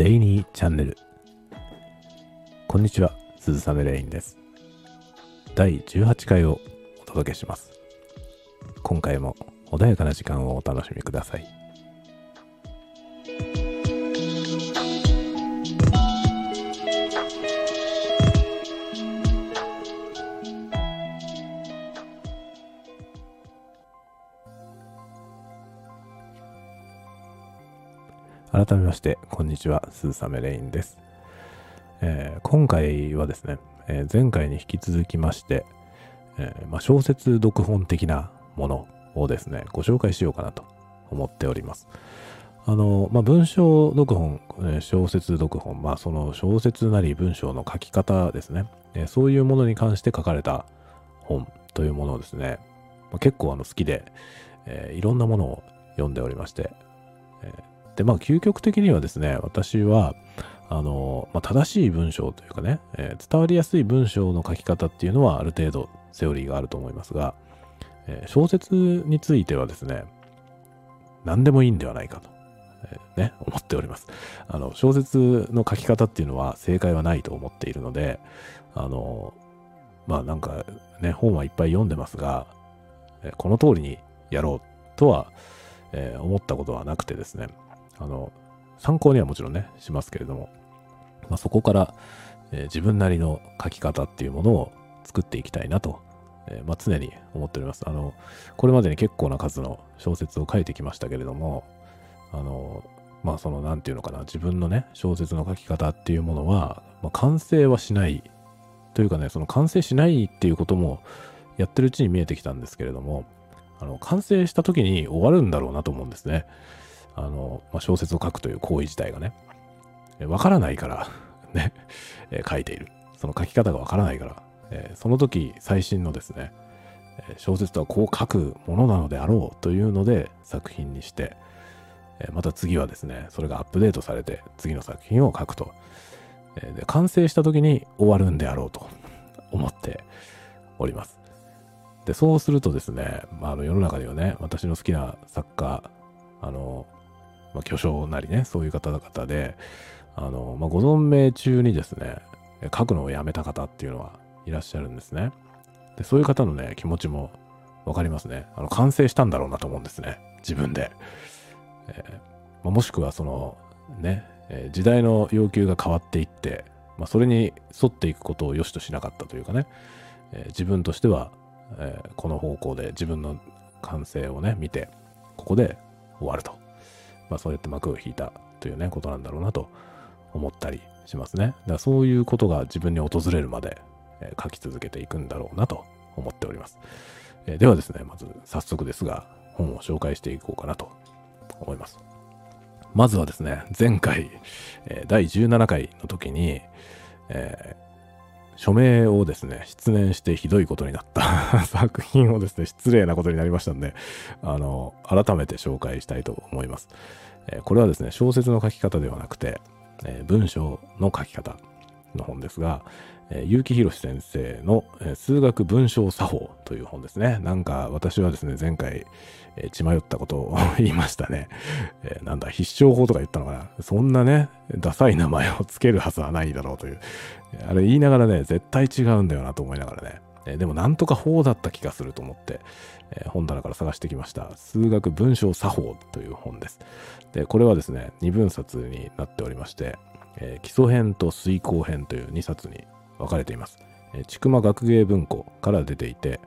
デイニーチャンネル。こんにちは、鈴雨レインです。第18回をお届けします。今回も穏やかな時間をお楽しみください。改めまして、こんにちは、鈴雨レインです。えー今回はですね、えー前回に引き続きまして、えーまあ、小説読本的なものをですね、ご紹介しようかなと思っております。あの、まあ、文章読本、え小説読本、まあ、その小説なり文章の書き方ですね、えそういうものに関して書かれた本というものをですね、まあ、結構あの好きで、えいろんなものを読んでおりまして、えで、まあ、究極的にはですね、私は、あの、まあ、正しい文章というかね、えー伝わりやすい文章の書き方っていうのはある程度セオリーがあると思いますが、えー小説についてはですね、何でもいいんではないかと、えーね、思っております。あの、小説の書き方っていうのは正解はないと思っているので、あの、まあなんかね、本はいっぱい読んでますが、えーこの通りにやろうとは、えー思ったことはなくてですね、あの、参考にはもちろんね、しますけれども、まあ、そこから、えー自分なりの書き方っていうものを作っていきたいなと、えーまあ、常に思っております。あの、これまでに結構な数の小説を書いてきましたけれども、あの、まあその、なんていうのかな、自分のね、小説の書き方っていうものは、まあ、完成はしない、というかね、その完成しないっていうこともやってるうちに見えてきたんですけれども、あの、完成した時に終わるんだろうなと思うんですね。あの、まあ、小説を書くという行為自体がね、わからないから、ね、え書いている。その書き方がわからないから、えその時最新のですね、小説とはこう書くものなのであろうというので作品にして、また次はですね、それがアップデートされて次の作品を書くと。で完成した時に終わるんであろうと思っております。で、そうするとですね、まあ、あの世の中にはね、私の好きな作家、あの、まあ、巨匠なりね、そういう方々で、あの、まあ、ご存命中にですね、書くのをやめた方っていうのはいらっしゃるんですね。で、そういう方のね、気持ちもわかりますね。あの、完成したんだろうなと思うんですね。自分で。えーまあ、もしくはその、ね、えー時代の要求が変わっていって、まあ、それに沿っていくことを良しとしなかったというかね、えー自分としては、えこの方向で自分の完成をね、見て、ここで終わると。まあそうやって幕を引いたというね、ことなんだろうなと思ったりしますね。だからそういうことが自分に訪れるまで、えー書き続けていくんだろうなと思っております。えーではですね、まず早速ですが、本を紹介していこうかなと思います。まずはですね、前回、えー第17回の時に、えー署名をですね、失念してひどいことになった 作品をですね、失礼なことになりましたんで、あの、改めて紹介したいと思います。えーこれはですね、小説の書き方ではなくて、えー文章の書き方の本ですが、え結城博先生の、え数学文章作法という本ですね。なんか私はですね、前回、え血迷ったことを言いましたね。えなんだ、必勝法とか言ったのかな。そんなね、ダサい名前をつけるはずはないだろうという。あれ言いながらね、絶対違うんだよなと思いながらね。えでもなんとか法だった気がすると思って、え本棚から探してきました。数学文章作法という本です。で、これはですね、二分冊になっておりまして、えー基礎編と遂行編という2冊に分かれています。えー、千曲学芸文庫から出ていて、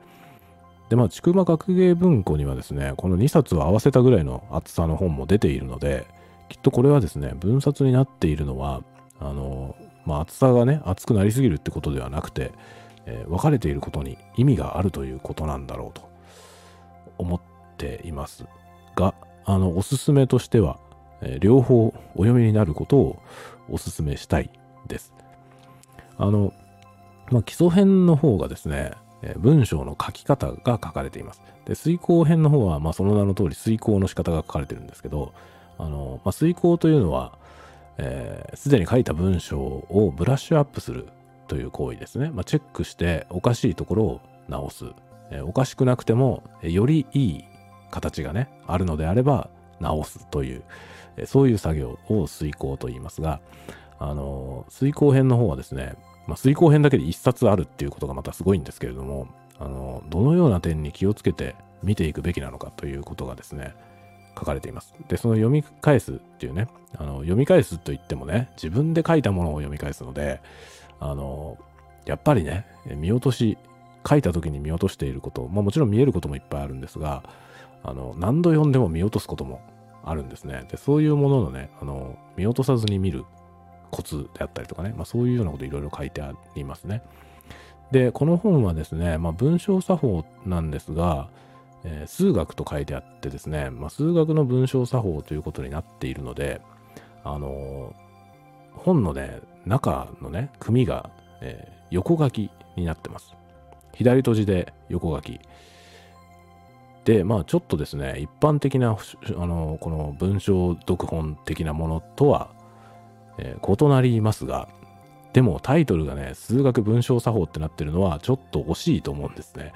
で、まあ、千曲学芸文庫にはですね、この2冊を合わせたぐらいの厚さの本も出ているので、きっとこれはですね、分冊になっているのは、あの、まあ、厚さがね、厚くなりすぎるってことではなくて、えー分かれていることに意味があるということなんだろうと思っていますが、あの、おすすめとしては、えー両方お読みになることをおすすめしたいです。あの、まあ、基礎編の方がですね、えー文章の書き方が書かれています。で、遂行編の方は、まあ、その名の通り遂行の仕方が書かれてるんですけど、あの、まあ、遂行というのは、えーでに書いた文章をブラッシュアップするという行為ですね。まあ、チェックしておかしいところを直す。えーおかしくなくても、えーよりいい形がね、あるのであれば直すという、そういう作業を遂行と言いますが、あの、遂行編の方はですね、まあ、遂行編だけで一冊あるっていうことがまたすごいんですけれども、あの、どのような点に気をつけて見ていくべきなのかということがですね、書かれています。で、その読み返すっていうね、あの読み返すと言ってもね、自分で書いたものを読み返すので、あの、やっぱりね、見落とし、書いた時に見落としていること、まあもちろん見えることもいっぱいあるんですが、あの、何度読んでも見落とすこともあるんですね。で、そういうもののね、あの、見落とさずに見るコツであったりとかね、まあそういうようなこといろいろ書いてありますね。で、この本はですね、まあ文章作法なんですが、えー、数学と書いてあってですね、まあ、数学の文章作法ということになっているので、あのー、本のね、中のね、組が、えー、横書きになってます。左閉じで横書き。で、まあちょっとですね、一般的な、あのこの文章読本的なものとは、え異なりますが、でもタイトルがね、数学文章作法ってなってるのはちょっと惜しいと思うんですね。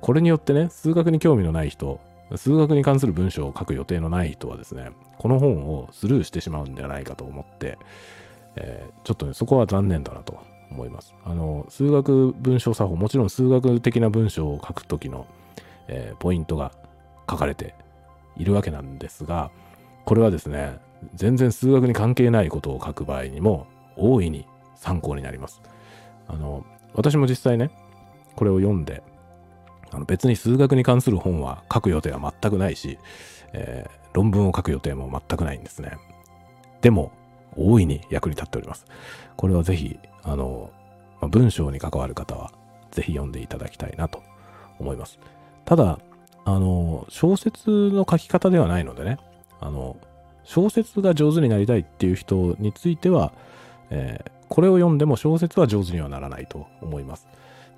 これによってね、数学に興味のない人、数学に関する文章を書く予定のない人はですね、この本をスルーしてしまうんではないかと思って、えー、ちょっとね、そこは残念だなと思います。あの、数学文章作法、もちろん数学的な文章を書くときの、えー、ポイントが書かれているわけなんですが、これはですね、全然数学に関係ないことを書く場合にも大いに参考になります。あの、私も実際ね、これを読んで、あの別に数学に関する本は書く予定は全くないし、えー、論文を書く予定も全くないんですね。でも、大いに役に立っております。これはぜひ、あの、まあ、文章に関わる方は、ぜひ読んでいただきたいなと思います。ただ、あの、小説の書き方ではないのでね、あの、小説が上手になりたいっていう人については、えー、これを読んでも小説は上手にはならないと思います。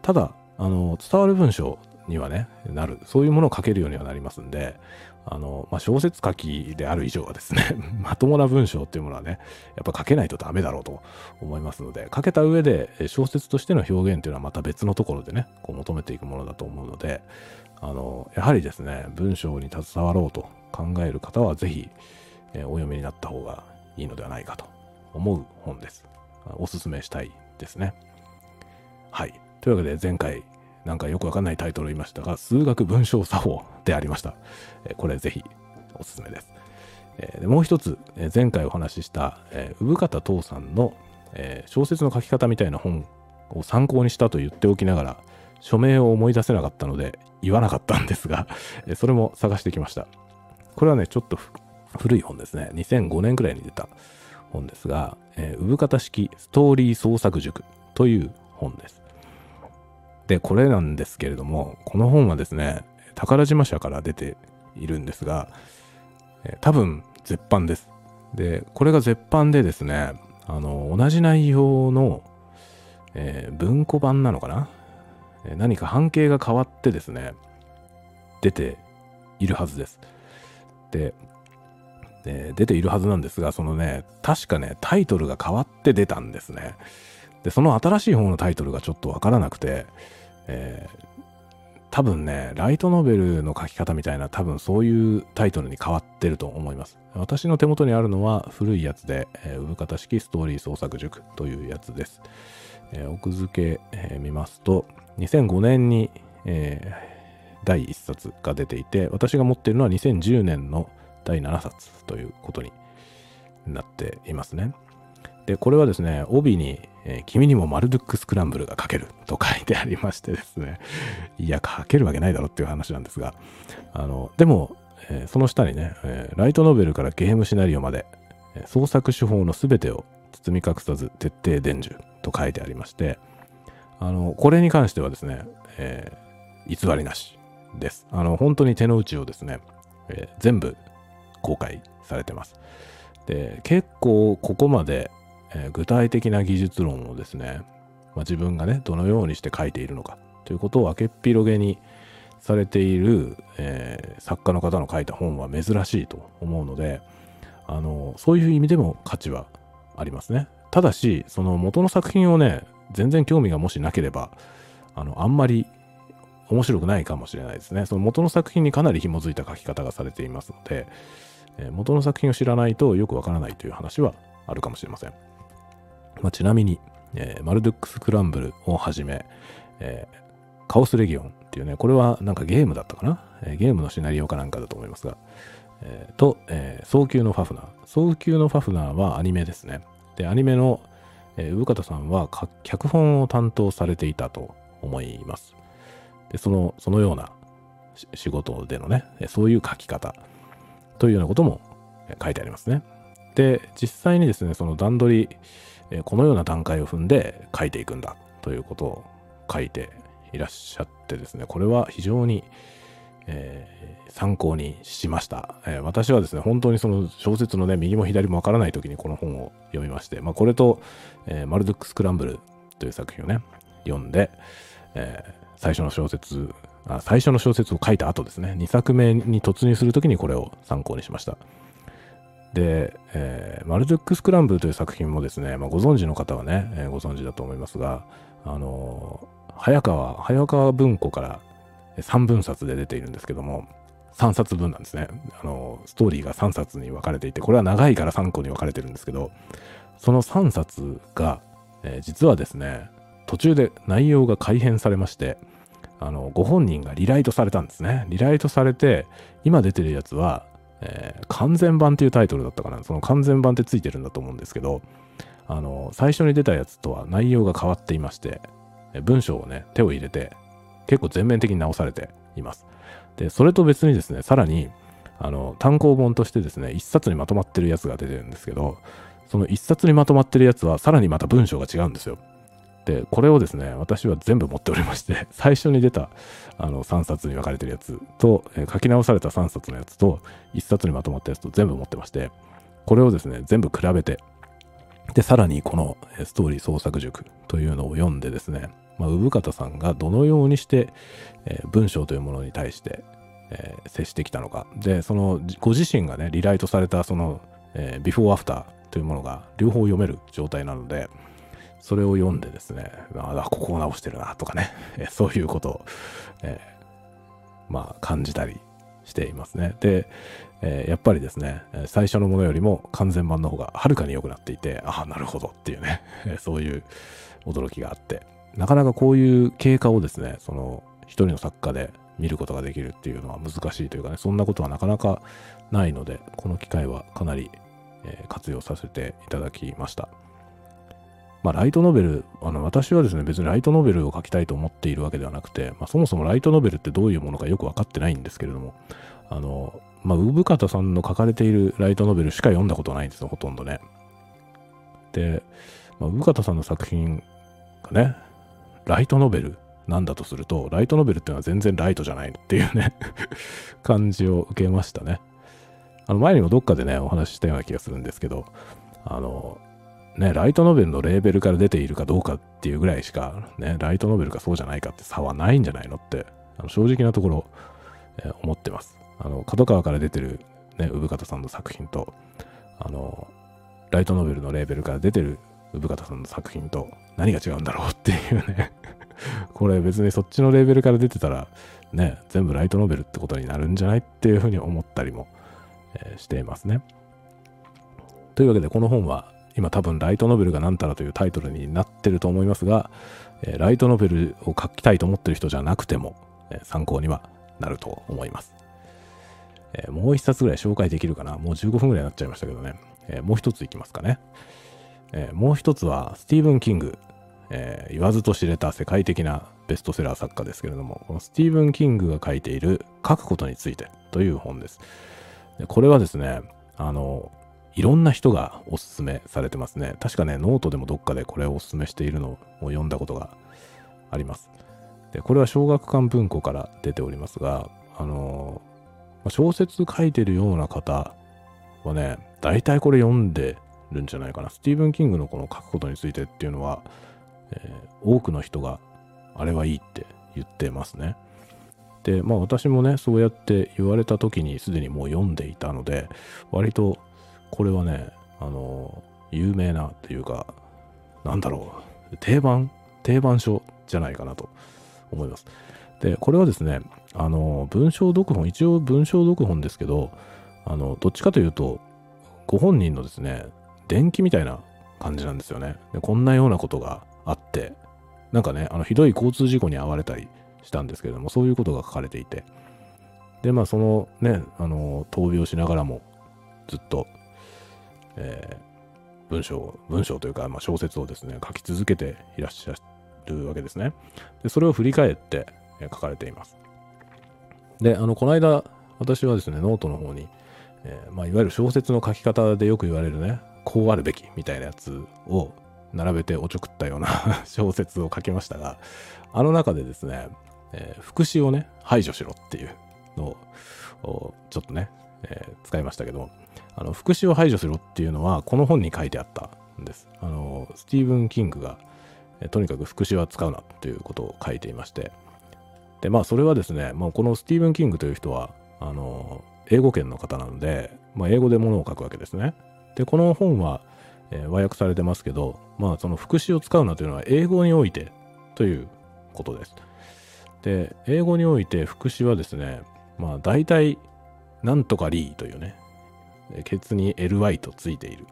ただ、あの、伝わる文章にはね、なる。そういうものを書けるようにはなりますんで、あの、まあ、小説書きである以上はですね、まともな文章っていうものはね、やっぱ書けないとダメだろうと思いますので、書けた上で小説としての表現っていうのはまた別のところでね、こう求めていくものだと思うので、あの、やはりですね、文章に携わろうと考える方は、ぜひ、えお読みになった方がいいのではないかと思う本です。おすすめしたいですね。はい。というわけで前回なんかよくわかんないタイトルを言いましたが、数学文章作法でありました。えこれぜひおすすめです。えでもう一つ、え前回お話しした、え産方父さんの、え小説の書き方みたいな本を参考にしたと言っておきながら、署名を思い出せなかったので言わなかったんですが、それも探してきました。これはね、ちょっと古い本ですね。2005年くらいに出た本ですが、えー、産方式ストーリー創作塾という本です。で、これなんですけれども、この本はですね、宝島社から出ているんですが、えー、多分絶版です。で、これが絶版でですね、あの、同じ内容の、えー、文庫版なのかな、何か半径が変わってですね、出ているはずです。で、え出ているはずなんですが、そのね、確かね、タイトルが変わって出たんですね。で、その新しい方のタイトルがちょっとわからなくて、えー、多分ね、ライトノベルの書き方みたいな多分そういうタイトルに変わってると思います。私の手元にあるのは古いやつで、えー、産方式ストーリー創作塾というやつです。えー、奥付け、えー、見ますと、2005年に、えー、第1冊が出ていて、私が持っているのは2010年の第7冊ということになっていますね。で、これはですね、帯に、えー、君にもマルドックスクランブルが書けると書いてありましてですね、いや、書けるわけないだろっていう話なんですが、あの、でも、えー、その下にね、えー、ライトノベルからゲームシナリオまで、創作手法の全てを包み隠さず徹底伝授と書いてありまして、あの、これに関してはですね、え偽りなしです。あの、本当に手の内をですね、え全部公開されてます。で、結構ここまで、えー、具体的な技術論をですね、まあ、自分がね、どのようにして書いているのかということを明けっ広げにされている、えー、作家の方の書いた本は珍しいと思うので、あの、そういう意味でも価値はありますね。ただし、その元の作品をね、全然興味がもしなければ、あの、あんまり面白くないかもしれないですね。その元の作品にかなり紐づいた書き方がされていますので、えー元の作品を知らないとよくわからないという話はあるかもしれません。まあ、ちなみに、えーマルドゥックスクランブルをはじめ、えーカオスレギオンっていうね、これはなんかゲームだったかな、えーゲームのシナリオかなんかだと思いますが、えーと、えー早急のファフナー。早急のファフナーはアニメですね。で、アニメの、えー方さんは脚本を担当されていたと思います。で、その、そのような仕事でのね、そういう書き方というようなことも書いてありますね。で、実際にですね、その段取り、えこのような段階を踏んで書いていくんだということを書いていらっしゃってですね、これは非常に、えー参考にしました、えー私はですね、本当にその小説のね、右も左もわからない時にこの本を読みまして、まあ、これと、えーマルドックスクランブルという作品をね、読んで、え最初の小説あ、最初の小説を書いた後ですね、2作目に突入するときにこれを参考にしました。で、えマルドックスクランブルという作品もですね、まあ、ご存知の方はね、えご存知だと思いますが、あの早川、早川文庫から3分冊で出ているんですけども、3冊分なんですね。あのストーリーが3冊に分かれていて、これは長いから3個に分かれてるんですけど、その3冊が、えー実はですね、途中で内容が改変されまして、あの、ご本人がリライトされたんですね。リライトされて、今出てるやつは、えー完全版っていうタイトルだったかな。その完全版ってついてるんだと思うんですけど、あの、最初に出たやつとは内容が変わっていまして、文章をね、手を入れて、結構全面的に直されています。で、それと別にですね、さらに、あの、単行本としてですね、一冊にまとまってるやつが出てるんですけど、その一冊にまとまってるやつは、さらにまた文章が違うんですよ。で、これをですね、私は全部持っておりまして、最初に出たあの3冊に分かれてるやつと、えー書き直された3冊のやつと、1冊にまとまったやつと全部持ってまして、これをですね、全部比べて、で、さらにこのストーリー創作塾というのを読んでですね、まあ、産方さんがどのようにして、えー文章というものに対して、えー接してきたのか。で、そのご自身がね、リライトされたその、えービフォーアフターというものが両方読める状態なので、それを読んでですね、ああ、ここを直してるなとかね、えそういうことを、えまあ感じたりしていますね。で、えーやっぱりですね、最初のものよりも完全版の方がはるかに良くなっていて、ああ、なるほどっていうね、そういう驚きがあって、なかなかこういう経過をですね、その一人の作家で見ることができるっていうのは難しいというかね、そんなことはなかなかないので、この機会はかなり、えー活用させていただきました。まあ、ライトノベル、あの、私はですね、別にライトノベルを書きたいと思っているわけではなくて、まあ、そもそもライトノベルってどういうものかよくわかってないんですけれども、あの、まあ、産方さんの書かれているライトノベルしか読んだことないんですよ、ほとんどね。で、まあ、産方さんの作品がね、ライトノベルなんだとすると、ライトノベルっていうのは全然ライトじゃないっていうね、感じを受けましたね。あの、前にもどっかでね、お話ししたような気がするんですけど、あの、ね、ライトノベルのレーベルから出ているかどうかっていうぐらいしか、ね、ライトノベルかそうじゃないかって差はないんじゃないのって、あの正直なところ、えー思ってます。あの、角川から出てる、ね、産方さんの作品と、あの、ライトノベルのレーベルから出てる産方さんの作品と何が違うんだろうっていうね、これ別にそっちのレーベルから出てたら、ね、全部ライトノベルってことになるんじゃないっていうふうに思ったりも、えーしていますね。というわけで、この本は今多分ライトノベルが何たらというタイトルになってると思いますが、えーライトノベルを書きたいと思ってる人じゃなくても、えー参考にはなると思います。えもう一冊ぐらい紹介できるかなもう15分ぐらいになっちゃいましたけどね。えもう一ついきますかね。えーもう一つはスティーブン・キング、えー言わずと知れた世界的なベストセラー作家ですけれども、このスティーブン・キングが書いている書くことについてという本です。でこれはですね、あの、いろんな人がおすすめされてますね。確かね、ノートでもどっかでこれをおすすめしているのを読んだことがあります。で、これは小学館文庫から出ておりますが、あの、小説書いてるような方はね、大体これ読んでるんじゃないかな。スティーブン・キングのこの書くことについてっていうのは、えー多くの人があれはいいって言ってますね。で、まあ私もね、そうやって言われた時にすでにもう読んでいたので、割とこれはね、あの、有名なというか、なんだろう、定番、定番書じゃないかなと思います。で、これはですね、あの、文章読本、一応文章読本ですけど、あの、どっちかというと、ご本人のですね、伝記みたいな感じなんですよね。でこんなようなことがあって、なんかね、あの、ひどい交通事故に遭われたりしたんですけれども、そういうことが書かれていて、で、まあ、そのね、あの、闘病しながらも、ずっと、えー、文章、文章というか、まあ、小説をですね、書き続けていらっしゃるわけですね。で、それを振り返って、え書かれています。で、あの、この間、私はですね、ノートの方に、えー、まあ、いわゆる小説の書き方でよく言われるね、こうあるべきみたいなやつを並べておちょくったような 小説を書きましたが、あの中でですね、えー、副詞をね、排除しろっていうのを、ちょっとね、えー、使いましたけど、あの、副詞を排除しろっていうのは、この本に書いてあったんです。あの、スティーブン・キングが、えー、とにかく副詞は使うなということを書いていまして、で、まあ、それはですね、まあ、このスティーブン・キングという人は、あの、英語圏の方なので、まあ、英語でものを書くわけですね。で、この本は、えー、和訳されてますけど、まあ、その副詞を使うなというのは英語においてということです。で、英語において副詞はですね、まあ、大体、なんとかリーというね、ケツに ly とついている。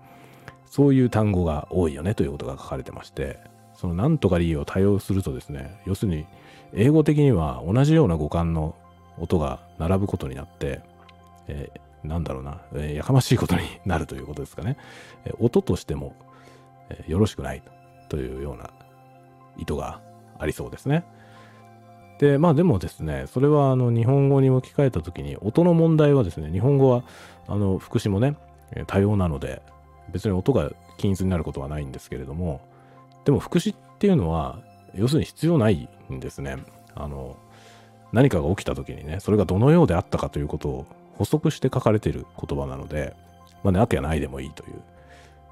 そういう単語が多いよねということが書かれてまして、そのなんとかリーを多用するとですね、要するに、英語的には同じような語感の音が並ぶことになって、えー、なんだろうな、えー、やかましいことになるということですかね。えー、音としても、えよろしくないというような意図がありそうですね。で、まあでもですね、それはあの日本語に置き換えたときに、音の問題はですね、日本語はあの副詞もね、多様なので、別に音が均一になることはないんですけれども、でも副詞っていうのは、要するに必要ないんですね。あの、何かが起きたときにね、それがどのようであったかということを補足して書かれている言葉なので、まあ、なきゃないでもいいという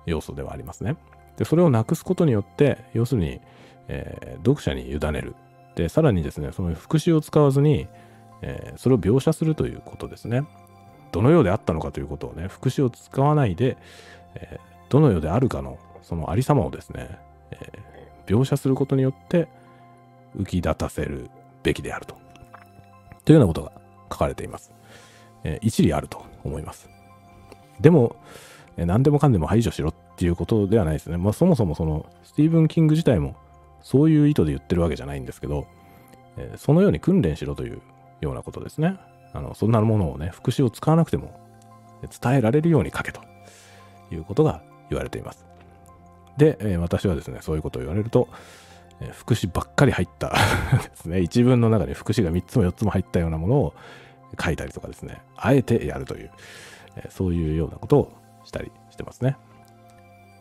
要素ではありますね。で、それをなくすことによって、要するに、えー、読者に委ねる。で、さらにですね、その副詞を使わずに、えー、それを描写するということですね。どのようであったのかということをね、副詞を使わないで、えー、どのようであるかの、そのありさまをですね、え描写することによって浮き立たせるべきであると。というようなことが書かれています。え一理あると思います。でも、え何でもかんでも排除しろっていうことではないですね。まあそもそもそのスティーブン・キング自体もそういう意図で言ってるわけじゃないんですけど、え、そのように訓練しろというようなことですね。あの、そんなものをね、副詞を使わなくても伝えられるように書けということが言われています。で、え、私はですね、そういうことを言われると、えー、副詞ばっかり入った ですね、一文の中に副詞が3つも4つも入ったようなものを書いたりとかですね、あえてやるという、え、そういうようなことをしたりしてますね。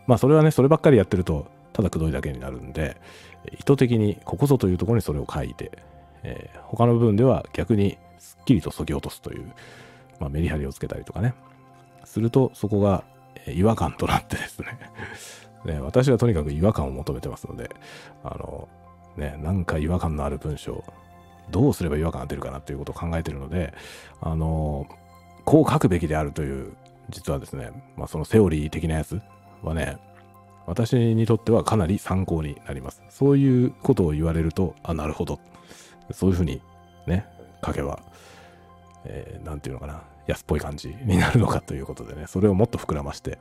まあそれはね、そればっかりやってると、ただくどいだけになるんで、意図的にここぞというところにそれを書いて、えー、他の部分では逆にすっきりと削ぎ落とすという、まあ、メリハリをつけたりとかね、するとそこが違和感となってですね。ね、私はとにかく違和感を求めてますので、あの、ね、なんか違和感のある文章、どうすれば違和感が出るかなということを考えているので、あの、こう書くべきであるという、実はですね、まあ、そのセオリー的なやつはね、私にとってはかなり参考になります。そういうことを言われると、あ、なるほど。そういうふうにね、書けば、えー、ていうのかな、安っぽい感じになるのかということでね、それをもっと膨らまして、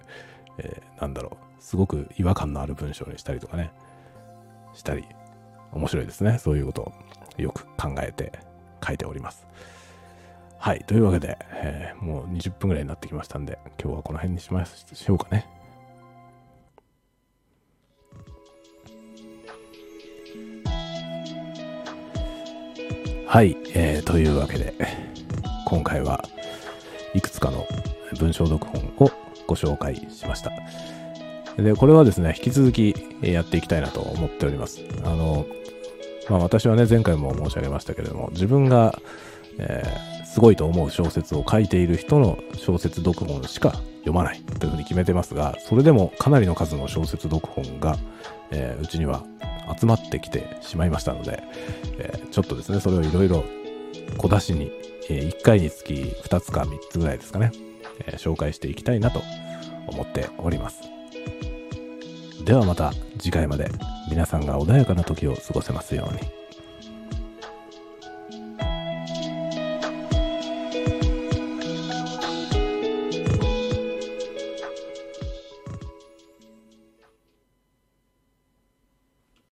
えー、なんだろう、すごく違和感のある文章にしたりとかね、したり、面白いですね。そういうことをよく考えて書いております。はい。というわけで、えー、もう20分ぐらいになってきましたんで、今日はこの辺にしまししょうかね。はい、えー、というわけで、今回はいくつかの文章読本をご紹介しました。で、これはですね、引き続きやっていきたいなと思っております。あの、まあ私はね、前回も申し上げましたけれども、自分が、えー、すごいと思う小説を書いている人の小説読本しか読まないというふうに決めてますが、それでもかなりの数の小説読本が、えー、うちには集まってきてしまいましたので、えー、ちょっとですね、それをいろいろ小出しに、え、1回につき2つか3つぐらいですかね、え、紹介していきたいなと思っております。ではまた次回まで皆さんが穏やかな時を過ごせますように。